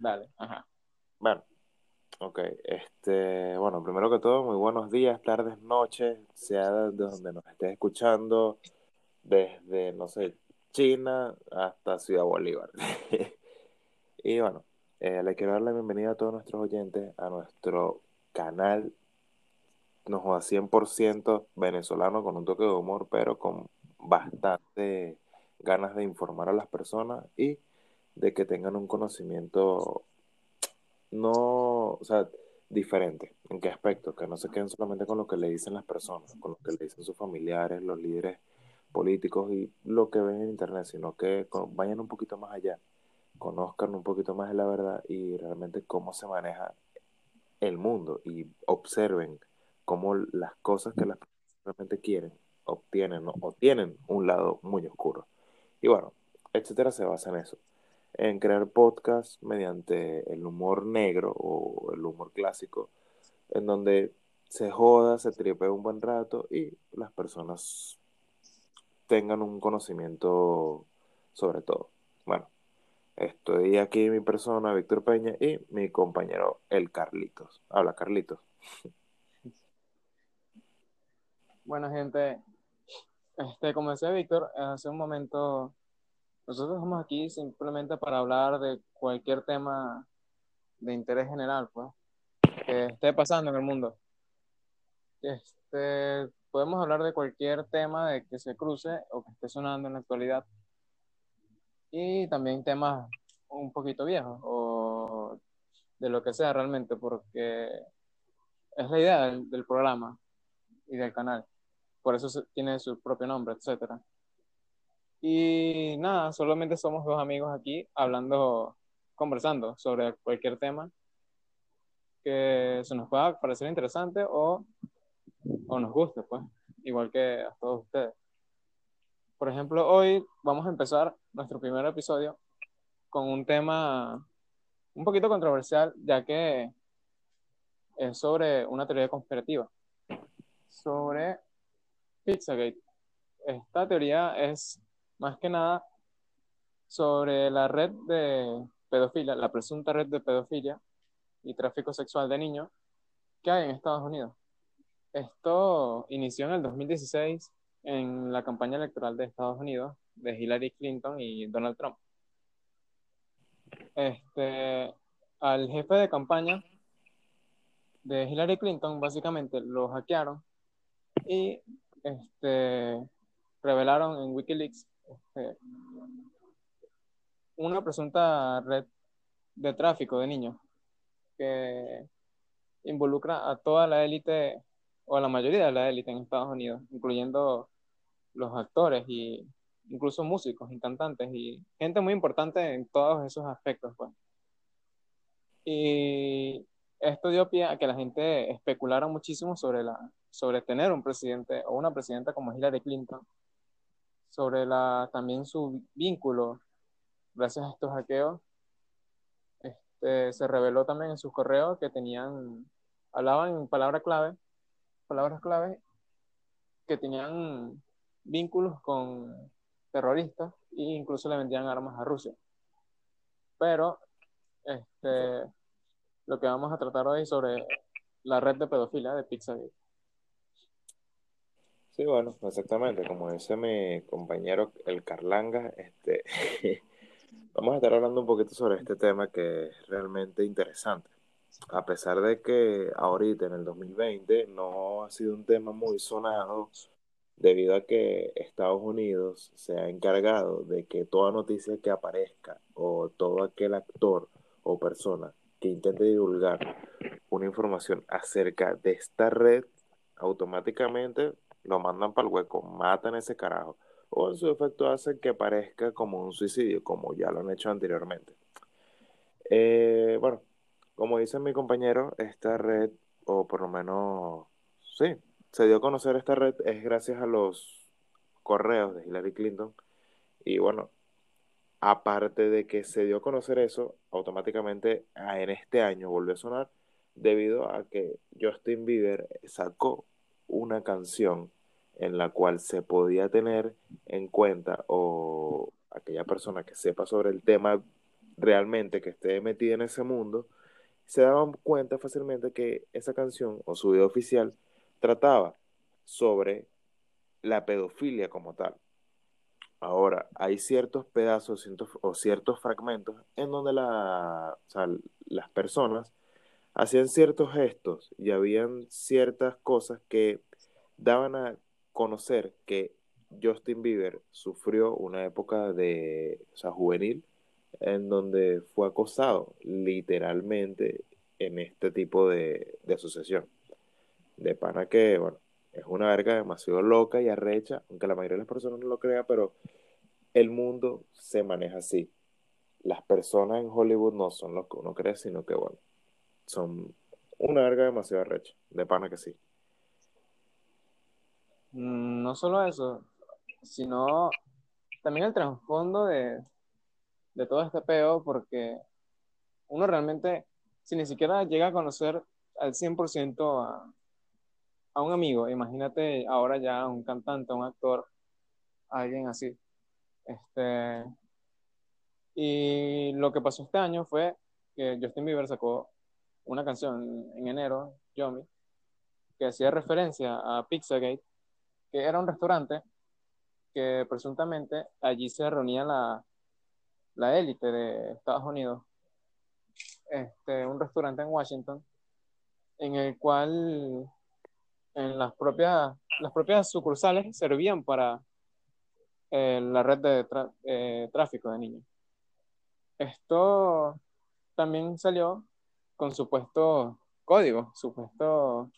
Dale, ajá. Bueno, ok. Este, bueno, primero que todo, muy buenos días, tardes, noches, sea de donde nos estés escuchando, desde, no sé, China hasta Ciudad Bolívar. y bueno, eh, le quiero dar la bienvenida a todos nuestros oyentes a nuestro canal, nos a 100% venezolano con un toque de humor, pero con bastante ganas de informar a las personas y de que tengan un conocimiento no, o sea, diferente. ¿En qué aspecto? Que no se queden solamente con lo que le dicen las personas, con lo que le dicen sus familiares, los líderes políticos y lo que ven en internet, sino que vayan un poquito más allá, conozcan un poquito más de la verdad y realmente cómo se maneja el mundo y observen cómo las cosas que las personas realmente quieren obtienen o tienen un lado muy oscuro. Y bueno, etcétera se basa en eso en crear podcasts mediante el humor negro o el humor clásico, en donde se joda, se tripe un buen rato y las personas tengan un conocimiento sobre todo. Bueno, estoy aquí mi persona, Víctor Peña, y mi compañero, el Carlitos. Habla, Carlitos. Bueno, gente, este, como decía Víctor, hace un momento nosotros estamos aquí simplemente para hablar de cualquier tema de interés general, pues, que esté pasando en el mundo. Este, podemos hablar de cualquier tema de que se cruce o que esté sonando en la actualidad. Y también temas un poquito viejos o de lo que sea realmente, porque es la idea del, del programa y del canal. Por eso tiene su propio nombre, etcétera. Y nada, solamente somos dos amigos aquí hablando, conversando sobre cualquier tema que se nos pueda parecer interesante o, o nos guste, pues, igual que a todos ustedes. Por ejemplo, hoy vamos a empezar nuestro primer episodio con un tema un poquito controversial, ya que es sobre una teoría conspirativa, sobre Pizzagate. Esta teoría es más que nada sobre la red de pedofilia, la presunta red de pedofilia y tráfico sexual de niños que hay en Estados Unidos. Esto inició en el 2016 en la campaña electoral de Estados Unidos de Hillary Clinton y Donald Trump. Este, al jefe de campaña de Hillary Clinton básicamente lo hackearon y este, revelaron en Wikileaks este, una presunta red de tráfico de niños que involucra a toda la élite o a la mayoría de la élite en Estados Unidos, incluyendo los actores y incluso músicos y cantantes y gente muy importante en todos esos aspectos. Pues. Y esto dio pie a que la gente especulara muchísimo sobre, la, sobre tener un presidente o una presidenta como Hillary Clinton sobre la, también su vínculo, gracias a estos hackeos, este, se reveló también en sus correos que tenían, hablaban palabras clave, palabras clave, que tenían vínculos con terroristas e incluso le vendían armas a Rusia. Pero este, lo que vamos a tratar hoy sobre la red de pedofilia de Pixabay. Sí, bueno, exactamente, como dice mi compañero el Carlanga, este, vamos a estar hablando un poquito sobre este tema que es realmente interesante. A pesar de que ahorita en el 2020 no ha sido un tema muy sonado, debido a que Estados Unidos se ha encargado de que toda noticia que aparezca o todo aquel actor o persona que intente divulgar una información acerca de esta red, automáticamente lo mandan para el hueco, matan ese carajo. O en su efecto hacen que parezca como un suicidio, como ya lo han hecho anteriormente. Eh, bueno, como dice mi compañero, esta red, o por lo menos, sí, se dio a conocer esta red es gracias a los correos de Hillary Clinton. Y bueno, aparte de que se dio a conocer eso, automáticamente ah, en este año volvió a sonar debido a que Justin Bieber sacó una canción en la cual se podía tener en cuenta o aquella persona que sepa sobre el tema realmente que esté metida en ese mundo, se daban cuenta fácilmente que esa canción o su video oficial trataba sobre la pedofilia como tal. Ahora, hay ciertos pedazos o ciertos fragmentos en donde la, las personas hacían ciertos gestos y habían ciertas cosas que daban a conocer que Justin Bieber sufrió una época de, o sea, juvenil en donde fue acosado literalmente en este tipo de, de asociación. De pana que, bueno, es una verga demasiado loca y arrecha, aunque la mayoría de las personas no lo crea, pero el mundo se maneja así. Las personas en Hollywood no son lo que uno cree, sino que, bueno, son una verga demasiado arrecha, de pana que sí. Mm, no solo eso, sino también el trasfondo de, de todo este peo, porque uno realmente, si ni siquiera llega a conocer al 100% a, a un amigo, imagínate ahora ya un cantante, un actor, alguien así. Este, y lo que pasó este año fue que Justin Bieber sacó una canción en enero, Yomi, que hacía referencia a Pizzagate, que era un restaurante que presuntamente allí se reunía la, la élite de Estados Unidos. Este, un restaurante en Washington, en el cual en las propias, las propias sucursales servían para eh, la red de eh, tráfico de niños. Esto también salió con supuesto código, supuesto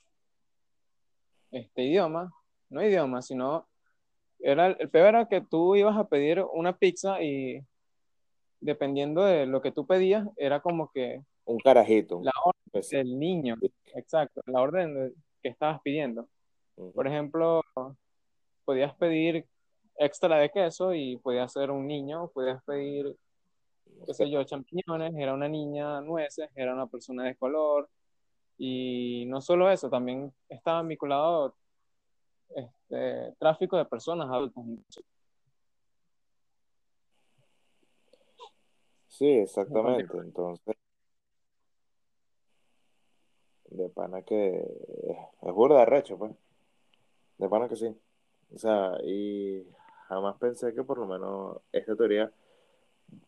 este idioma, no idioma, sino era el peor era que tú ibas a pedir una pizza y dependiendo de lo que tú pedías, era como que un carajito. La orden pues del niño, exacto, la orden que estabas pidiendo. Por ejemplo, podías pedir extra de queso y podías ser un niño, podías pedir, qué sé yo, champiñones, era una niña, nueces, era una persona de color. Y no solo eso, también estaba vinculado este, tráfico de personas adultas. Sí, exactamente. Entonces, de pana que es burda recho, pues. De pana que sí. O sea, y jamás pensé que por lo menos esta teoría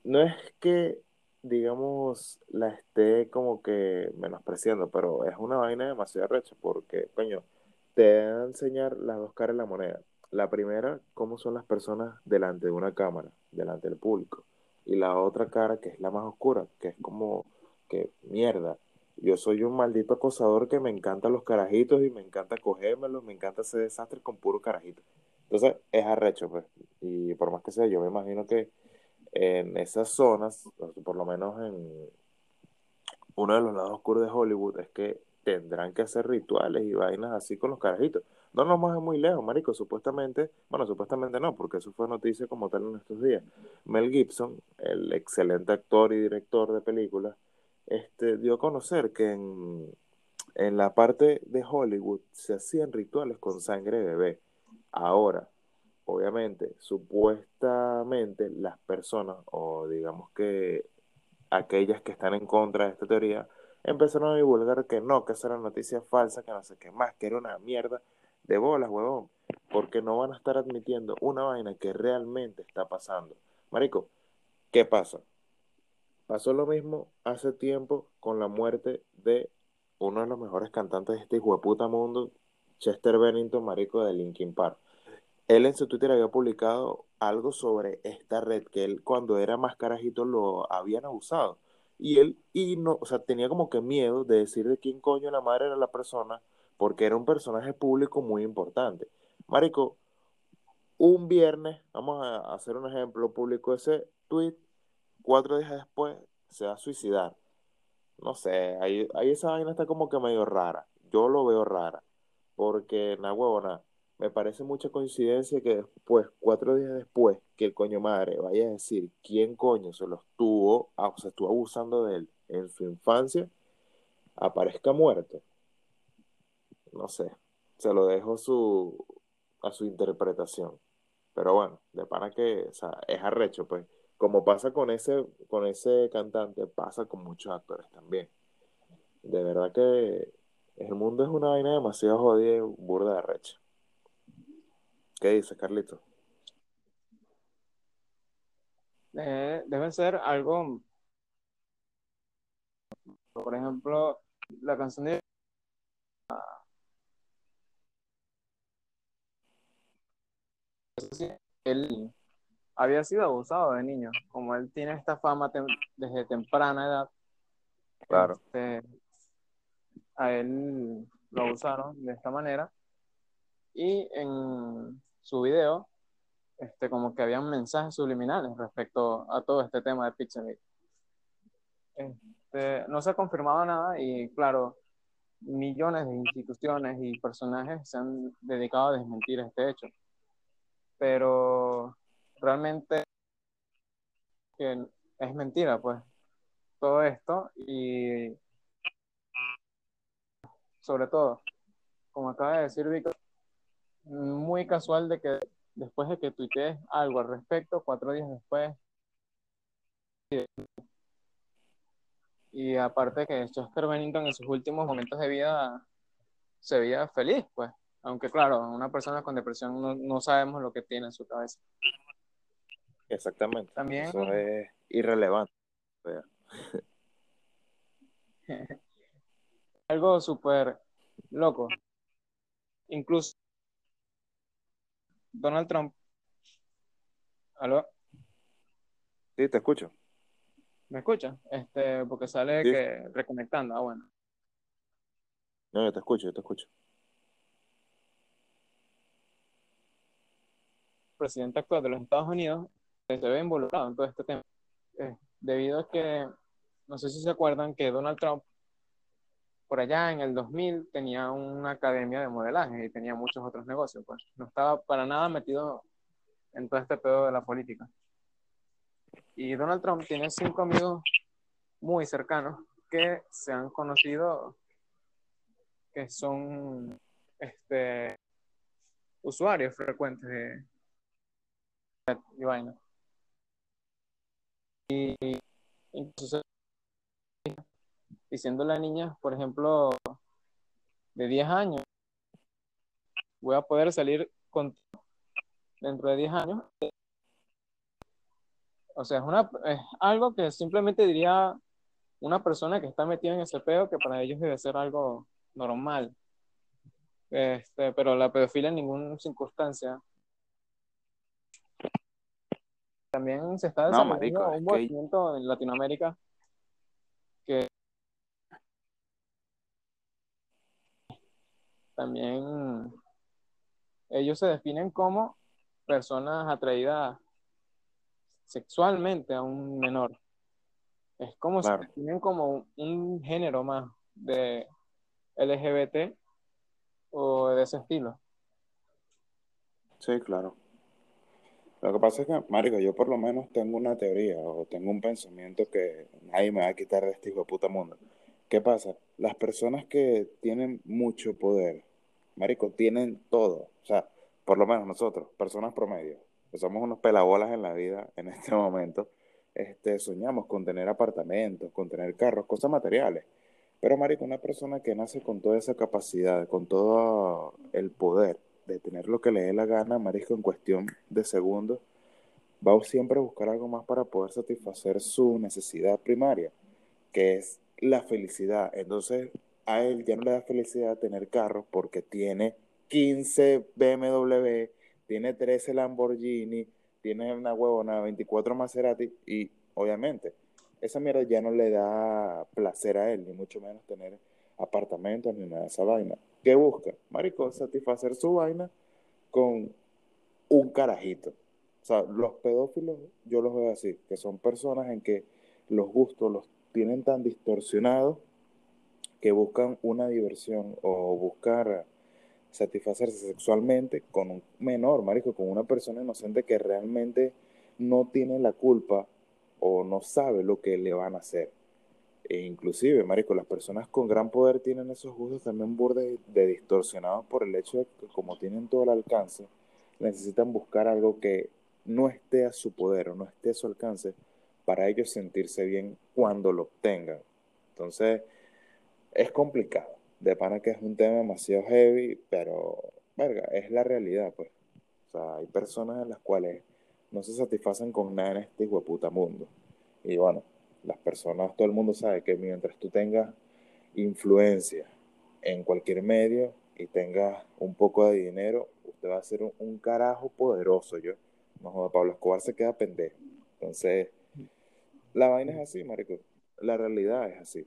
no es que, digamos, la esté como que menospreciando, pero es una vaina demasiado recha porque, coño, te va a enseñar las dos caras de la moneda. La primera, cómo son las personas delante de una cámara, delante del público. Y la otra cara, que es la más oscura, que es como que mierda yo soy un maldito acosador que me encantan los carajitos y me encanta cogérmelos, me encanta hacer desastre con puro carajito. Entonces, es arrecho, pues. Y por más que sea, yo me imagino que en esas zonas, por lo menos en uno de los lados oscuros de Hollywood, es que tendrán que hacer rituales y vainas así con los carajitos. No nos vamos muy lejos, marico. Supuestamente, bueno, supuestamente no, porque eso fue noticia como tal en estos días. Mel Gibson, el excelente actor y director de películas, este, dio a conocer que en, en la parte de Hollywood se hacían rituales con sangre de bebé. Ahora, obviamente, supuestamente las personas, o digamos que aquellas que están en contra de esta teoría, empezaron a divulgar que no, que esa era noticia falsa, que no sé qué más, que era una mierda de bolas, huevón, porque no van a estar admitiendo una vaina que realmente está pasando. Marico, ¿qué pasa? Pasó lo mismo hace tiempo con la muerte de uno de los mejores cantantes de este hijo de puta mundo, Chester Bennington, marico de Linkin Park. Él en su Twitter había publicado algo sobre esta red, que él cuando era más carajito lo habían abusado. Y él, y no, o sea, tenía como que miedo de decir de quién coño la madre era la persona, porque era un personaje público muy importante. Marico, un viernes, vamos a hacer un ejemplo, público ese tweet cuatro días después se va a suicidar. No sé, ahí, ahí esa vaina está como que medio rara. Yo lo veo rara. Porque, na huevona, me parece mucha coincidencia que después, cuatro días después, que el coño madre vaya a decir quién coño se lo estuvo, ah, o sea, estuvo abusando de él en su infancia, aparezca muerto. No sé, se lo dejo su, a su interpretación. Pero bueno, de pana que, o sea, es arrecho, pues como pasa con ese, con ese cantante, pasa con muchos actores también. De verdad que el mundo es una vaina demasiado jodida y burda de recha. ¿Qué dices, Carlito? Eh, debe ser algo, por ejemplo, la canción de él había sido abusado de niño, como él tiene esta fama desde temprana edad. Claro. Este, a él lo abusaron de esta manera y en su video este, como que habían mensajes subliminales respecto a todo este tema de Pixelate. Este, no se ha confirmado nada y claro, millones de instituciones y personajes se han dedicado a desmentir este hecho. Pero realmente que es mentira, pues, todo esto y sobre todo, como acaba de decir Víctor, muy casual de que después de que tuitees algo al respecto, cuatro días después. Y aparte que Chester Bennington en sus últimos momentos de vida se veía feliz, pues. Aunque claro, una persona con depresión no, no sabemos lo que tiene en su cabeza. Exactamente. También... Eso es irrelevante. Algo súper loco. Incluso Donald Trump. ¿Aló? Sí, te escucho. ¿Me escucha? Este, porque sale que reconectando. Ah, bueno. No, yo te escucho, yo te escucho. presidente actual de los Estados Unidos se ve involucrado en todo este tema. Eh, debido a que, no sé si se acuerdan que Donald Trump por allá en el 2000 tenía una academia de modelaje y tenía muchos otros negocios, pues no estaba para nada metido en todo este pedo de la política. Y Donald Trump tiene cinco amigos muy cercanos que se han conocido, que son este, usuarios frecuentes de y vaina. Y incluso diciendo a niña, por ejemplo, de 10 años, voy a poder salir con dentro de 10 años. O sea, es, una, es algo que simplemente diría una persona que está metida en ese pedo que para ellos debe ser algo normal. Este, pero la pedofilia en ninguna circunstancia. También se está desarrollando un movimiento en Latinoamérica que también ellos se definen como personas atraídas sexualmente a un menor. Es como se definen como un, género más de LGBT o de ese estilo. Sí, claro. Lo que pasa es que, Marico, yo por lo menos tengo una teoría o tengo un pensamiento que nadie me va a quitar de este hijo de puta mundo. ¿Qué pasa? Las personas que tienen mucho poder, Marico, tienen todo. O sea, por lo menos nosotros, personas promedio, que somos unos pelabolas en la vida en este momento, este, soñamos con tener apartamentos, con tener carros, cosas materiales. Pero, Marico, una persona que nace con toda esa capacidad, con todo el poder de tener lo que le dé la gana, Marico, en cuestión de segundos, va siempre a buscar algo más para poder satisfacer su necesidad primaria, que es la felicidad. Entonces, a él ya no le da felicidad tener carros porque tiene 15 BMW, tiene 13 Lamborghini, tiene una huevona 24 Maserati y obviamente esa mierda ya no le da placer a él, ni mucho menos tener apartamentos ni nada de esa vaina. ¿Qué busca? Marico, satisfacer su vaina con un carajito. O sea, los pedófilos yo los veo así, que son personas en que los gustos los tienen tan distorsionados que buscan una diversión o buscar satisfacerse sexualmente con un menor, marico, con una persona inocente que realmente no tiene la culpa o no sabe lo que le van a hacer. E inclusive, marico, las personas con gran poder tienen esos gustos también burdes de distorsionados por el hecho de que como tienen todo el alcance, necesitan buscar algo que no esté a su poder o no esté a su alcance para ellos sentirse bien cuando lo obtengan. Entonces, es complicado. De pana que es un tema demasiado heavy, pero, verga, es la realidad, pues. O sea, hay personas en las cuales no se satisfacen con nada en este hijo de puta mundo. Y bueno, las personas, todo el mundo sabe que mientras tú tengas influencia en cualquier medio y tengas un poco de dinero, usted va a ser un, carajo poderoso. Yo, no joda, Pablo Escobar se queda pendejo. Entonces, la vaina es así, marico. La realidad es así.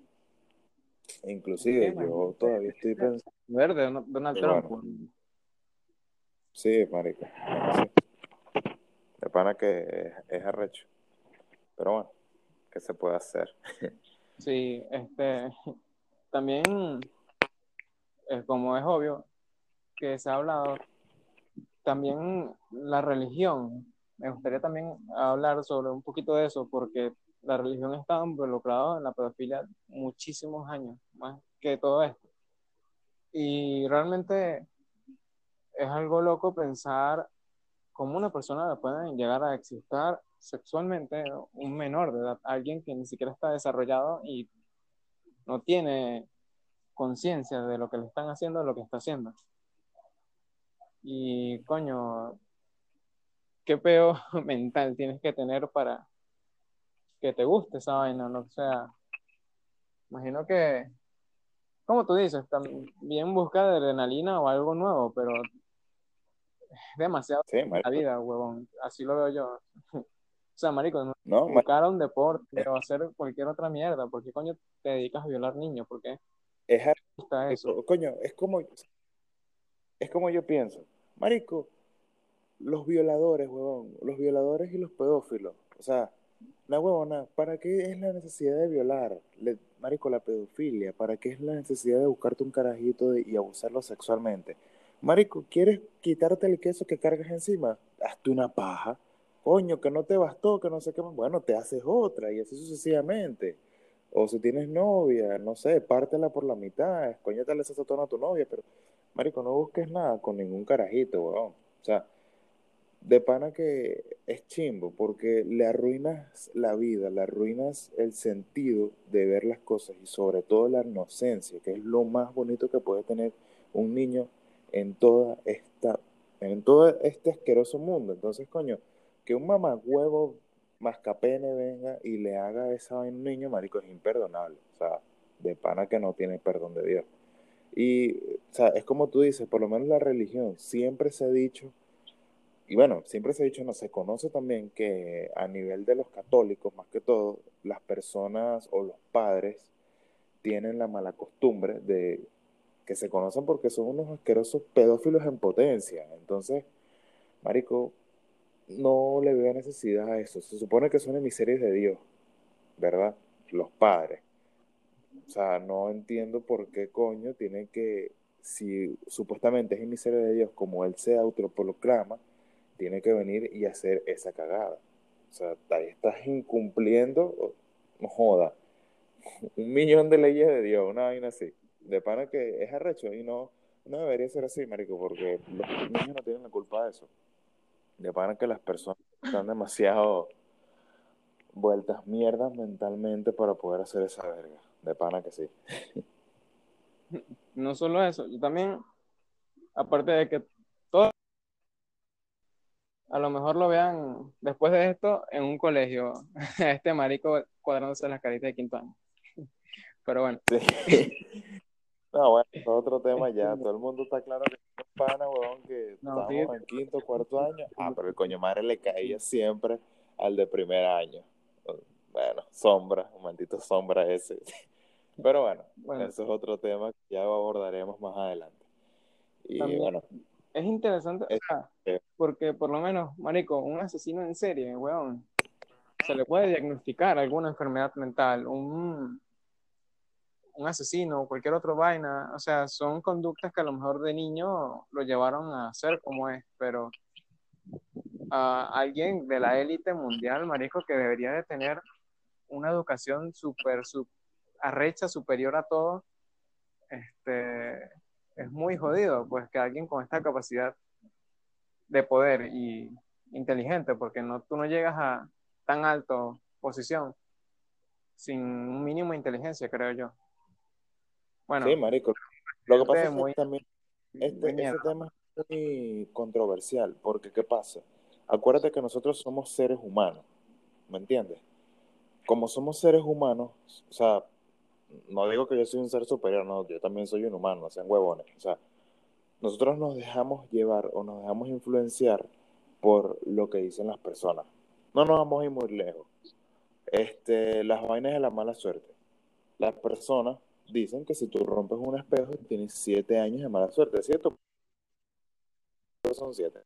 Inclusive yo todavía estoy pensando... Verde, Donald Trump. Sí, marico. De pana que es, arrecho. Pero bueno, ¿qué se puede hacer? sí, este... También, eh, como es obvio, que se ha hablado, también la religión. Me gustaría también hablar sobre un poquito de eso, porque la religión está involucrada en la pedofilia muchísimos años, más que todo esto. Y realmente es algo loco pensar cómo una persona puede llegar a existir sexualmente un menor de edad, alguien que ni siquiera está desarrollado y no tiene conciencia de lo que le están haciendo, de lo que está haciendo. Y coño, qué peor mental tienes que tener para que te guste esa vaina, ¿no? O sea, imagino que, como tú dices, también busca de adrenalina o algo nuevo, pero es demasiado la vida, huevón. Así lo veo yo. o sea, marico, no, buscar a un deporte o hacer cualquier otra mierda. ¿Por qué coño te dedicas a violar niños? ¿Por qué? Es, eso. Coño, es como, es como yo pienso. Marico, los violadores, huevón, los violadores y los pedófilos. O sea, la huevona, ¿para qué es la necesidad de violar? marico, la pedofilia, ¿para qué es la necesidad de buscarte un carajito y abusarlo sexualmente? Marico, ¿quieres quitarte el queso que cargas encima? Hazte una paja. Coño, que no te bastó, que no sé qué más. Bueno, te haces otra y así sucesivamente. O si tienes novia, no sé, pártela por la mitad, escoñétale esa tono a tu novia, pero, marico, no busques nada con ningún carajito, weón. O sea, de pana que es chimbo, porque le arruinas la vida, le arruinas el sentido de ver las cosas y sobre todo la inocencia, que es lo más bonito que puede tener un niño en toda esta, en todo este asqueroso mundo. Entonces, coño, que un mamagüevo mascapene venga y le haga esa a un niño, marico, es imperdonable. O sea, de pana que no tiene perdón de Dios. Y, o sea, es como tú dices, por lo menos la religión siempre se ha dicho y bueno, siempre se ha dicho, no, se conoce también que a nivel de los católicos, más que todo, las personas o los padres tienen la mala costumbre de que se conocen porque son unos asquerosos pedófilos en potencia. Entonces, Marico, no le veo necesidad a eso. Se supone que son emisarios de Dios, ¿verdad? Los padres. O sea, no entiendo por qué coño tienen que, si supuestamente es emisario de Dios, como él se autoproclama, tiene que venir y hacer esa cagada. O sea, ahí estás incumpliendo, no joda, un millón de leyes de Dios, una vaina así. De pana que es arrecho y no, no debería ser así, marico, porque los niños no tienen la culpa de eso. De pana que las personas están demasiado vueltas mierdas mentalmente para poder hacer esa verga. De pana que sí. No solo eso, yo también, aparte de que a lo mejor lo vean después de esto en un colegio, este marico cuadrándose las caritas de quinto año. Pero bueno. No, bueno, es otro tema ya. Todo el mundo está claro que es pana, weón, que estamos en quinto, cuarto año. Ah, pero el coño madre le caía siempre al de primer año. Bueno, sombra, un maldito sombra ese. Pero bueno, bueno, eso es otro tema que ya abordaremos más adelante. Y bueno, es interesante, porque por lo menos, marico, un asesino en serie, weón, se le puede diagnosticar alguna enfermedad mental, un, un asesino o cualquier otra vaina, o sea, son conductas que a lo mejor de niño lo llevaron a hacer como es, pero a alguien de la élite mundial, marico, que debería de tener una educación súper, arrecha, superior a todo, este, es muy jodido, pues que alguien con esta capacidad de poder y inteligente, porque no, tú no llegas a tan alto posición sin un mínimo de inteligencia, creo yo. Bueno, sí, marico. Lo que pasa es que también este, este tema es muy controversial, porque ¿qué pasa? Acuérdate que nosotros somos seres humanos, ¿me entiendes? Como somos seres humanos, o sea, no digo que yo soy un ser superior, no, yo también soy un humano, no sean huevones. O sea, nosotros nos dejamos llevar o nos dejamos influenciar por lo que dicen las personas. No nos vamos a ir muy lejos. Este, las vainas de la mala suerte. Las personas dicen que si tú rompes un espejo tienes siete años de mala suerte, ¿cierto? Son siete.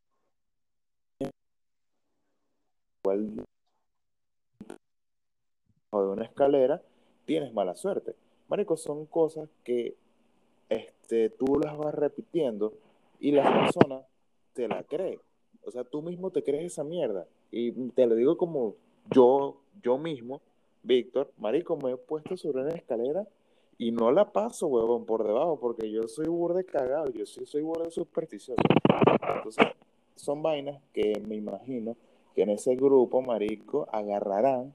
Igual de una escalera tienes mala suerte. Marico, son cosas que este, tú las vas repitiendo y la persona te la cree. O sea, tú mismo te crees esa mierda. Y te lo digo como yo, yo mismo, Víctor, Marico, me he puesto sobre una escalera y no la paso, huevón, por debajo, porque yo soy burde cagado, yo sí soy burde supersticioso. Entonces, son vainas que me imagino que en ese grupo, Marico, agarrarán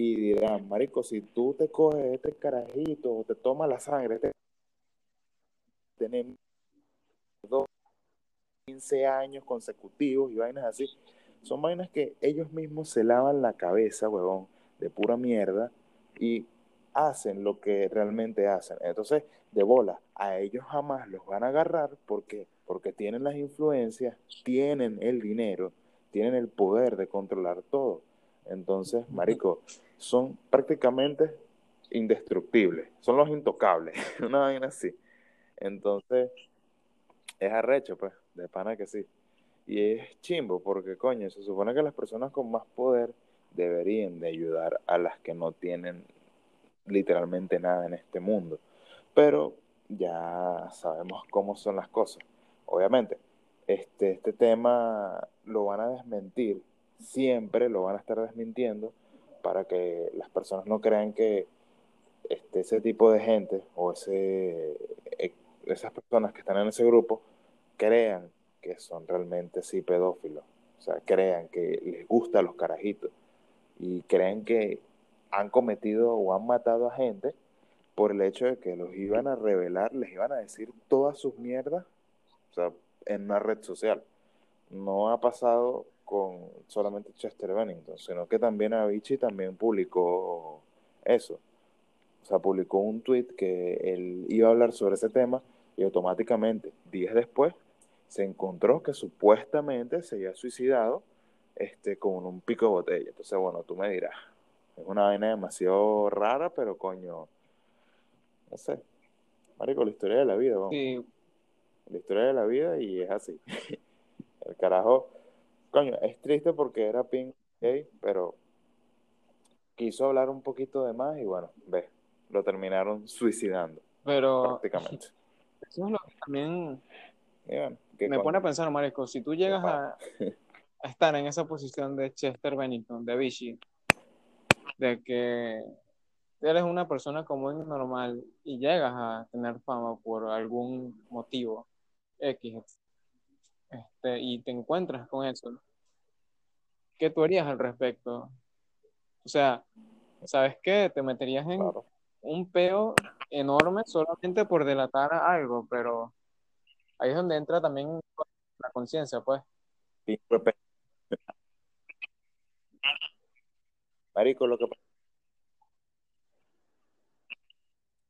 y dirán, marico, si tú te coges este carajito o te tomas la sangre, este, tenemos dos, 15 años consecutivos y vainas así, son vainas que ellos mismos se lavan la cabeza, huevón, de pura mierda y hacen lo que realmente hacen. Entonces, de bola, a ellos jamás los van a agarrar porque porque tienen las influencias, tienen el dinero, tienen el poder de controlar todo. Entonces, marico, son prácticamente indestructibles, son los intocables, una vaina así. Entonces, es arrecho, pues, de pana que sí. Y es chimbo, porque coño, se supone que las personas con más poder deberían de ayudar a las que no tienen literalmente nada en este mundo. Pero ya sabemos cómo son las cosas. Obviamente, este, este tema lo van a desmentir, siempre lo van a estar desmintiendo, para que las personas no crean que este, ese tipo de gente o ese, e, esas personas que están en ese grupo crean que son realmente sí pedófilos. O sea, crean que les gustan los carajitos y creen que han cometido o han matado a gente por el hecho de que los iban a revelar, les iban a decir todas sus mierdas, o sea, en una red social. No ha pasado con solamente Chester Bennington, sino que también Avicii también publicó eso. O sea, publicó un tweet que él iba a hablar sobre ese tema y automáticamente, días después, se encontró que supuestamente se había suicidado este, con un pico de botella. Entonces, bueno, tú me dirás, es una vaina demasiado rara, pero coño, no sé. Marico, la historia de la vida, vamos. Sí. La historia de la vida y es así. El carajo Coño, es triste porque era Pink gay, pero quiso hablar un poquito de más y bueno, ve, lo terminaron suicidando. Pero prácticamente. Eso es lo que también me pone a pensar, Marisco, si tú llegas a, estar en esa posición de Chester Bennington, de Vichy, de que eres una persona común y normal y llegas a tener fama por algún motivo X, este, y te encuentras con eso, ¿qué tú harías al respecto? O sea, ¿sabes qué? Te meterías en un peo enorme solamente por delatar algo, pero ahí es donde entra también la conciencia, pues. Marico, lo que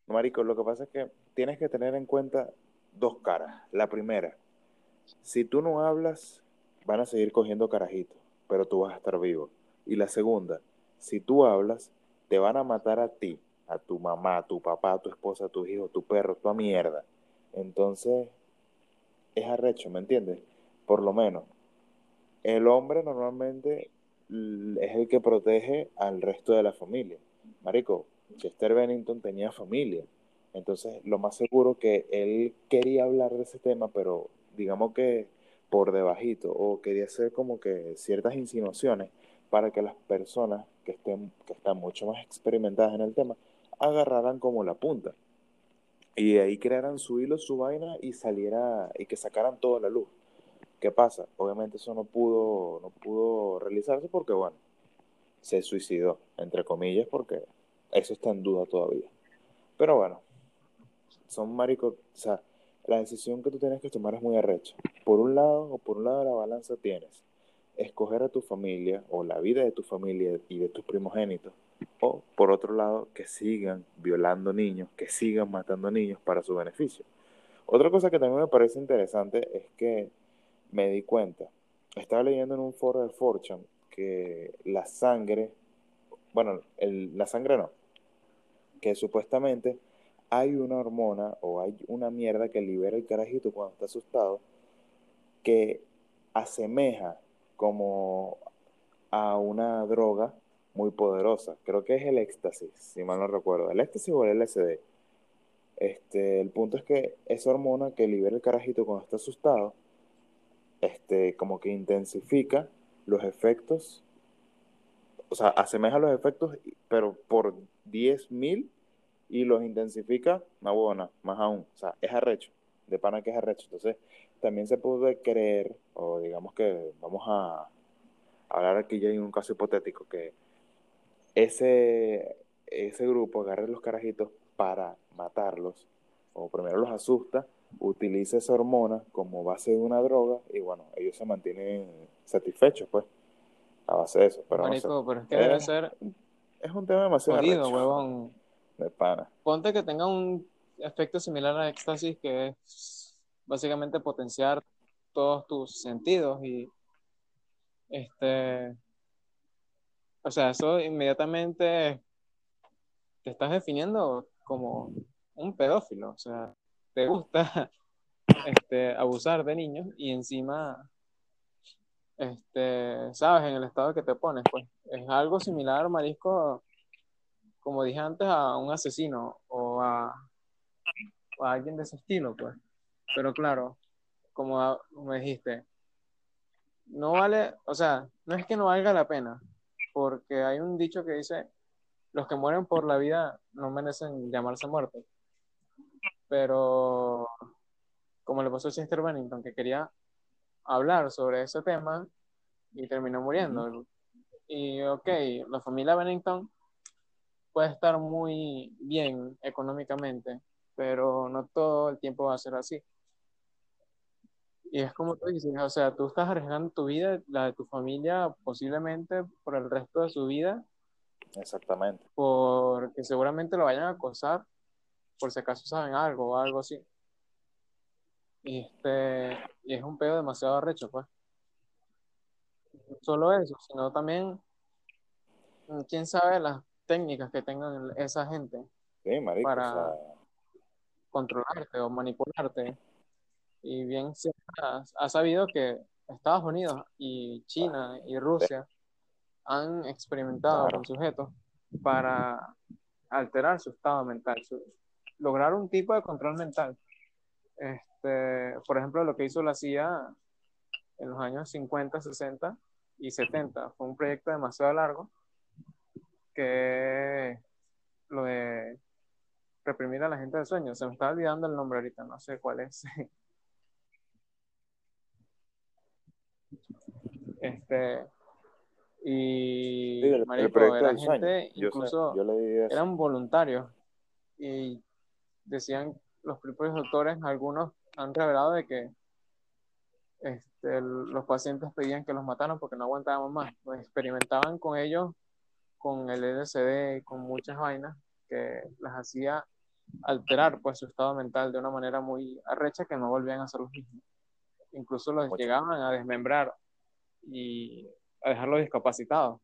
Marico, lo que pasa es que tienes que tener en cuenta dos caras. La primera, si tú no hablas, van a seguir cogiendo carajitos, pero tú vas a estar vivo. Y la segunda, si tú hablas, te van a matar a ti, a tu mamá, a tu papá, a tu esposa, a tu hijo, a tu perro, tu mierda. Entonces, es arrecho, ¿me entiendes? Por lo menos, el hombre normalmente es el que protege al resto de la familia. Marico, Chester Bennington tenía familia. Entonces, lo más seguro que él quería hablar de ese tema, pero digamos que por debajito, o quería hacer como que ciertas insinuaciones para que las personas que estén, que están mucho más experimentadas en el tema, agarraran como la punta. Y ahí crearan su hilo, su vaina y saliera, y que sacaran toda la luz. ¿Qué pasa? Obviamente eso no pudo, no pudo realizarse porque, bueno, se suicidó, entre comillas, porque eso está en duda todavía. Pero bueno, son maricos, o sea, la decisión que tú tienes que tomar es muy arrecha. Por un lado, o por un lado de la balanza tienes escoger a tu familia o la vida de tu familia y de tus primogénitos, o por otro lado, que sigan violando niños, que sigan matando niños para su beneficio. Otra cosa que también me parece interesante es que me di cuenta, estaba leyendo en un foro de Fortune que la sangre, bueno, la sangre no, que supuestamente hay una hormona o hay una mierda que libera el carajito cuando está asustado que asemeja como a una droga muy poderosa. Creo que es el éxtasis, si mal no recuerdo. El éxtasis o el LSD. Este, el punto es que esa hormona que libera el carajito cuando está asustado, este, como que intensifica los efectos, o sea, asemeja los efectos, pero por 10.000 y los intensifica más buena, más aún. O sea, es arrecho, de pana que es arrecho. Entonces, también se puede creer, o digamos que vamos a hablar aquí ya en un caso hipotético, que ese, ese grupo agarre los carajitos para matarlos, o primero los asusta, utiliza esa hormona como base de una droga y bueno, ellos se mantienen satisfechos, pues, a base de eso. Pero, pero es que debe ser. Es un tema demasiado. Jodido, huevón. De pana. Ponte que tenga un efecto similar a éxtasis, que es básicamente potenciar todos tus sentidos y. Este. O sea, eso inmediatamente te estás definiendo como un pedófilo. O sea, te gusta este, abusar de niños y encima, este, sabes, en el estado que te pones, pues es algo similar, Marisco, como dije antes, a un asesino o a, alguien de ese estilo, pues. Pero claro, como me dijiste, no vale, o sea, no es que no valga la pena, porque hay un dicho que dice, los que mueren por la vida no merecen llamarse muertos pero como le pasó a Chester Bennington, que quería hablar sobre ese tema y terminó muriendo. Y ok, la familia Bennington puede estar muy bien económicamente, pero no todo el tiempo va a ser así. Y es como tú dices, o sea, tú estás arriesgando tu vida, la de tu familia, posiblemente por el resto de su vida. Exactamente. Porque seguramente lo vayan a acosar por si acaso saben algo o algo así. Y, este, y es un pedo demasiado arrecho, pues. No solo eso, sino también, mm, quién sabe las técnicas que tengan esa gente para controlarte o manipularte. Y bien se ha, sabido que Estados Unidos y China y Rusia han experimentado con sujetos para alterar su estado mental, su, lograr un tipo de control mental. Este, por ejemplo, lo que hizo la CIA en los años 50, 60 y 70 fue un proyecto demasiado largo que lo de reprimir a la gente de sueño. Se me está olvidando el nombre ahorita, no sé cuál es. Este, y el, era gente, incluso eran voluntarios y decían los propios doctores, algunos han revelado de que este, los pacientes pedían que los mataran porque no aguantaban más. Pues experimentaban con ellos, con el LSD, con muchas vainas que las hacía alterar pues su estado mental de una manera muy arrecha que no volvían a ser los mismos. Incluso los llegaban a desmembrar y a dejarlos discapacitados.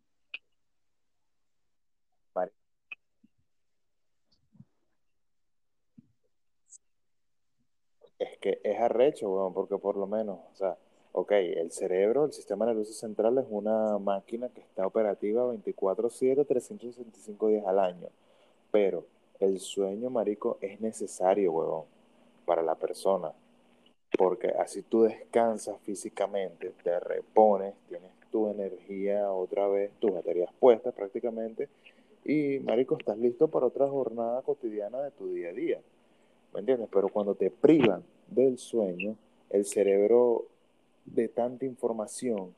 Es que es arrecho, weón, porque por lo menos, o sea, ok, el cerebro, el sistema nervioso central es una máquina que está operativa 24/7, 365 días al año, pero el sueño, marico, es necesario, weón, para la persona, porque así tú descansas físicamente, te repones, tienes tu energía otra vez, tus baterías puestas prácticamente, y, marico, estás listo para otra jornada cotidiana de tu día a día. ¿Me entiendes? Pero cuando te privan del sueño, el cerebro de tanta información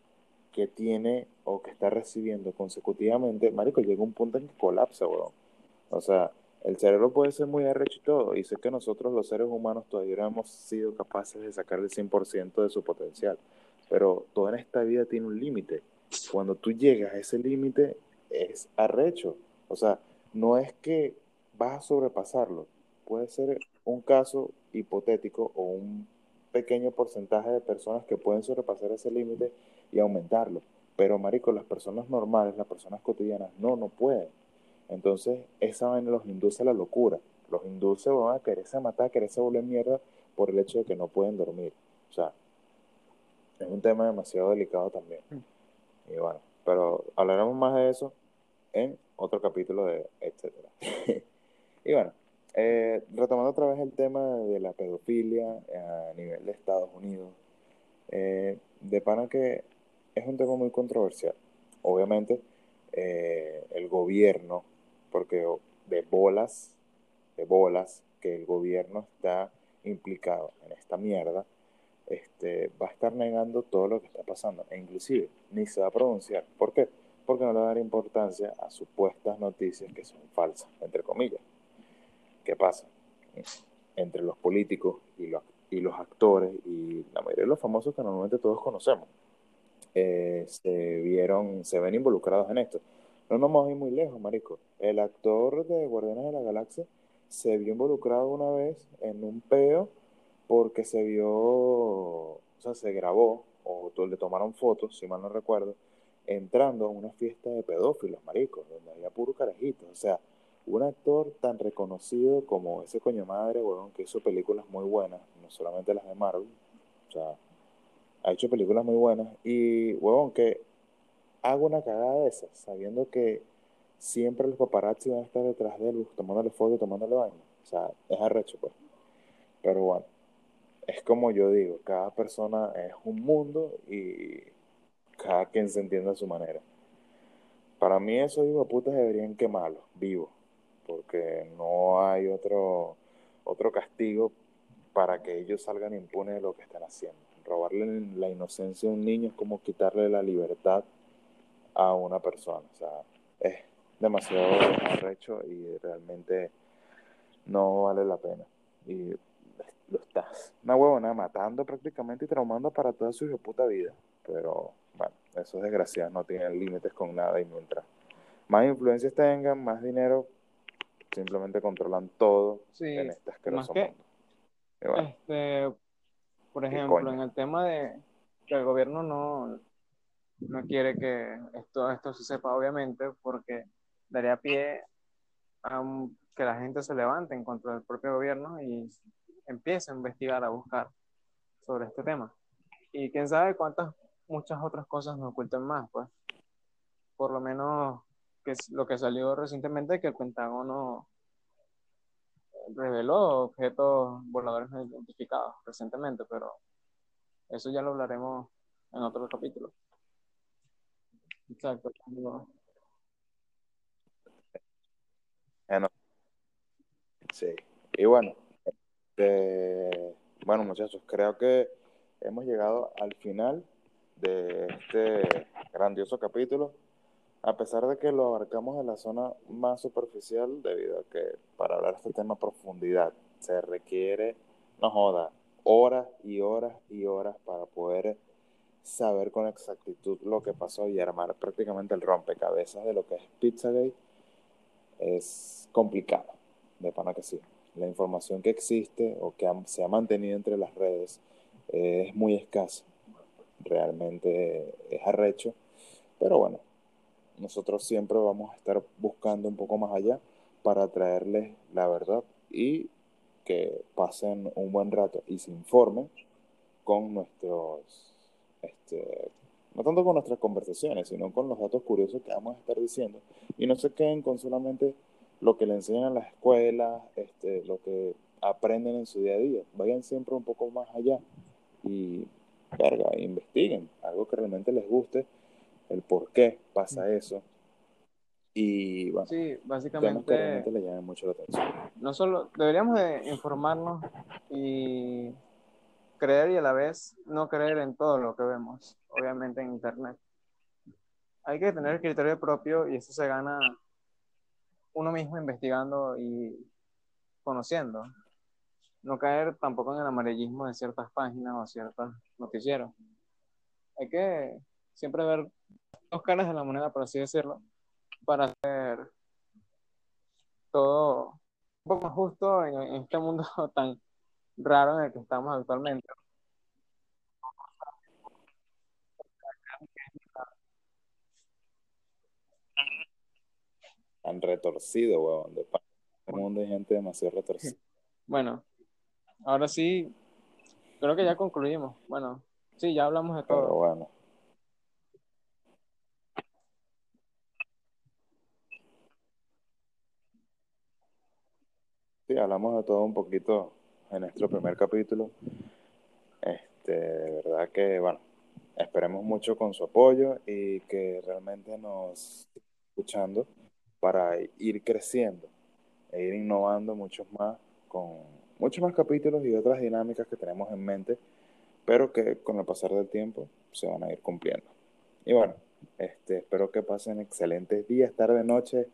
que tiene o que está recibiendo consecutivamente, marico, llega un punto en que colapsa, weón. O sea, el cerebro puede ser muy arrecho y todo, y sé que nosotros los seres humanos todavía no hemos sido capaces de sacar el 100% de su potencial, pero toda en esta vida tiene un límite. Cuando tú llegas a ese límite, es arrecho. O sea, no es que vas a sobrepasarlo. Puede ser un caso hipotético o un pequeño porcentaje de personas que pueden sobrepasar ese límite y aumentarlo. Pero, marico, las personas normales, las personas cotidianas, no, no pueden. Entonces, esa vaina los induce a la locura. Los induce van a quererse matar, a quererse volver mierda por el hecho de que no pueden dormir. O sea, es un tema demasiado delicado también. Mm. Y bueno, pero hablaremos más de eso en otro capítulo de etcétera. eh, retomando otra vez el tema de la pedofilia a nivel de Estados Unidos, eh, de pana que es un tema muy controversial. Obviamente, eh, el gobierno, porque de bolas, de bolas, que el gobierno está implicado en esta mierda, este, va a estar negando todo lo que está pasando, e inclusive ni se va a pronunciar. ¿Por qué? Porque no le va a dar importancia a supuestas noticias que son falsas, entre comillas. ¿Qué pasa? Entre los políticos y los, actores y la mayoría de los famosos que normalmente todos conocemos, eh, se vieron, se ven involucrados en esto. No nos vamos a ir muy lejos, marico. El actor de Guardianes de la Galaxia se vio involucrado una vez en un peo porque se vio, o sea, se grabó, o le tomaron fotos, si mal no recuerdo, entrando a una fiesta de pedófilos, maricos, donde había puro carajito. O sea, un actor tan reconocido como ese coño madre, huevón, que hizo películas muy buenas, no solamente las de Marvel, o sea, ha hecho películas muy buenas, y huevón, que haga una cagada de esas, sabiendo que siempre los paparazzi van a estar detrás de él, tomándole fotos, tomándole baño. O sea, es arrecho, pues. Pero bueno, es como yo digo, cada persona es un mundo y cada quien se entiende a su manera. Para mí esos hijos de putas deberían quemarlos, vivos, porque no hay otro, otro castigo para que ellos salgan impunes de lo que están haciendo. Robarle la inocencia a un niño es como quitarle la libertad a una persona. O sea, es demasiado arrecho y realmente no vale la pena. Y lo estás, una huevona, matando prácticamente y traumando para toda su puta vida. Pero bueno, esos desgraciados no tienen límites con nada y mientras más influencias tengan, más dinero, simplemente controlan todo en este asqueroso mundo. este, por ejemplo, en el tema de que el gobierno no, no quiere que esto, esto se sepa, obviamente, porque daría pie a que la gente se levante en contra del propio gobierno y empiece a investigar, a buscar sobre este tema. Y quién sabe cuántas, muchas otras cosas nos oculten más, pues. Por lo menos, que es lo que salió recientemente, que el Pentágono reveló objetos voladores no identificados recientemente, pero eso ya lo hablaremos en otro capítulo. Exacto. Sí. Y bueno, este, bueno, muchachos, creo que hemos llegado al final de este grandioso capítulo, a pesar de que lo abarcamos en la zona más superficial, debido a que para hablar este tema profundidad se requiere, no joda, horas y horas y horas para poder saber con exactitud lo que pasó y armar prácticamente el rompecabezas de lo que es Pizzagate es complicado, de pana que sí la información que existe o que se ha mantenido entre las redes es muy escasa. Realmente es arrecho. Pero bueno, nosotros siempre vamos a estar buscando un poco más allá para traerles la verdad y que pasen un buen rato y se informen con nuestros, este, no tanto con nuestras conversaciones, sino con los datos curiosos que vamos a estar diciendo y no se queden con solamente lo que le enseñan en las escuelas, este, lo que aprenden en su día a día. Vayan siempre un poco más allá y, verga, investiguen algo que realmente les guste, el por qué pasa eso. Y bueno, sí, básicamente realmente le mucho la atención. No solo deberíamos de informarnos y creer y a la vez no creer en todo lo que vemos, obviamente en Internet. Hay que tener criterio propio y eso se gana uno mismo investigando y conociendo. No caer tampoco en el amarillismo de ciertas páginas o ciertos noticieros. Hay que siempre ver dos caras de la moneda, por así decirlo, para hacer todo un poco más justo en, en este mundo tan raro en el que estamos actualmente. Han retorcido, huevón. De el mundo hay gente demasiado retorcida. Bueno, ahora sí, creo que ya concluimos. Bueno, sí, ya hablamos de Pero todo. bueno. Hablamos de todo un poquito en nuestro primer capítulo. Este, de verdad que, bueno, esperemos mucho con su apoyo y que realmente nos escuchando para ir creciendo e ir innovando muchos más con muchos más capítulos y otras dinámicas que tenemos en mente, pero que con el pasar del tiempo se van a ir cumpliendo. Y bueno, este, espero que pasen excelentes días, tarde, noche,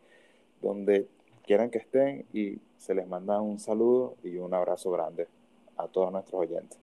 donde quieran que estén y se les manda un saludo y un abrazo grande a todos nuestros oyentes.